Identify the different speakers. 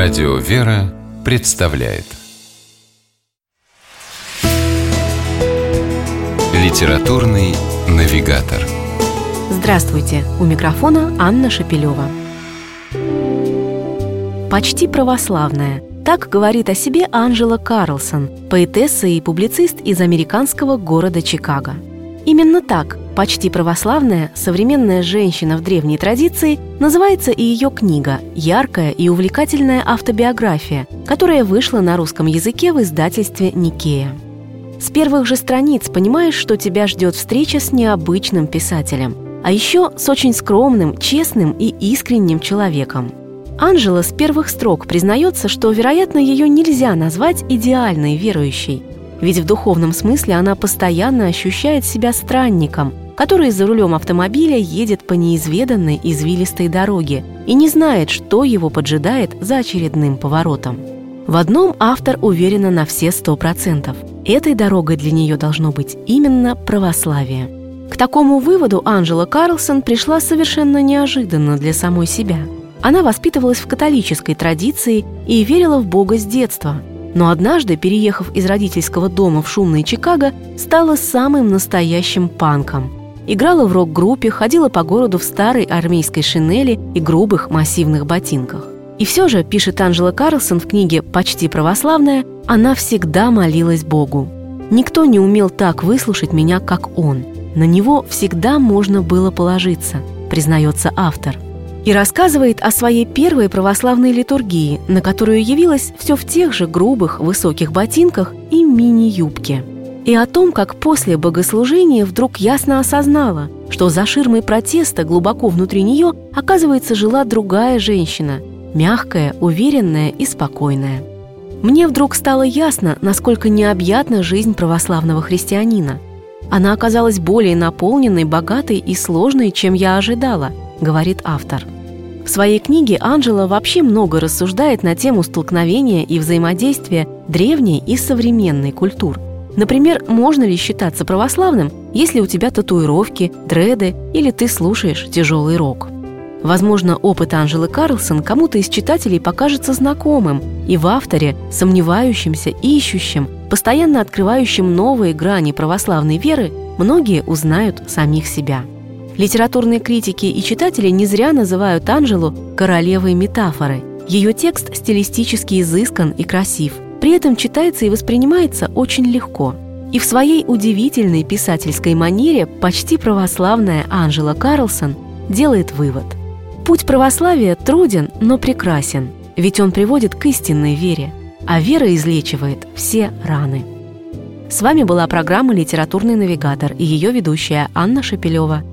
Speaker 1: Радио «Вера» представляет Литературный навигатор
Speaker 2: Здравствуйте! У микрофона Анна Шапилева. Почти православная. Так говорит о себе Анжела Карлсон, поэтесса и публицист из американского города Чикаго. Именно так почти православная современная женщина в древней традиции называется и ее книга «Яркая и увлекательная автобиография», которая вышла на русском языке в издательстве «Никея». С первых же страниц понимаешь, что тебя ждет встреча с необычным писателем, а еще с очень скромным, честным и искренним человеком. Анжела с первых строк признается, что, вероятно, ее нельзя назвать идеальной верующей, ведь в духовном смысле она постоянно ощущает себя странником, который за рулем автомобиля едет по неизведанной извилистой дороге и не знает, что его поджидает за очередным поворотом. В одном автор уверена на все сто процентов. Этой дорогой для нее должно быть именно православие. К такому выводу Анжела Карлсон пришла совершенно неожиданно для самой себя. Она воспитывалась в католической традиции и верила в Бога с детства – но однажды, переехав из родительского дома в шумный Чикаго, стала самым настоящим панком. Играла в рок-группе, ходила по городу в старой армейской шинели и грубых массивных ботинках. И все же, пишет Анжела Карлсон в книге «Почти православная», она всегда молилась Богу. «Никто не умел так выслушать меня, как он. На него всегда можно было положиться», признается автор – и рассказывает о своей первой православной литургии, на которую явилась все в тех же грубых высоких ботинках и мини-юбке. И о том, как после богослужения вдруг ясно осознала, что за ширмой протеста глубоко внутри нее, оказывается, жила другая женщина, мягкая, уверенная и спокойная. Мне вдруг стало ясно, насколько необъятна жизнь православного христианина. Она оказалась более наполненной, богатой и сложной, чем я ожидала, говорит автор – в своей книге Анжела вообще много рассуждает на тему столкновения и взаимодействия древней и современной культур. Например, можно ли считаться православным, если у тебя татуировки, дреды или ты слушаешь тяжелый рок? Возможно, опыт Анжелы Карлсон кому-то из читателей покажется знакомым и в авторе, сомневающимся, ищущим, постоянно открывающим новые грани православной веры, многие узнают самих себя – Литературные критики и читатели не зря называют Анжелу королевой метафоры. Ее текст стилистически изыскан и красив, при этом читается и воспринимается очень легко. И в своей удивительной писательской манере почти православная Анжела Карлсон делает вывод. Путь православия труден, но прекрасен, ведь он приводит к истинной вере, а вера излечивает все раны. С вами была программа «Литературный навигатор» и ее ведущая Анна Шапилева –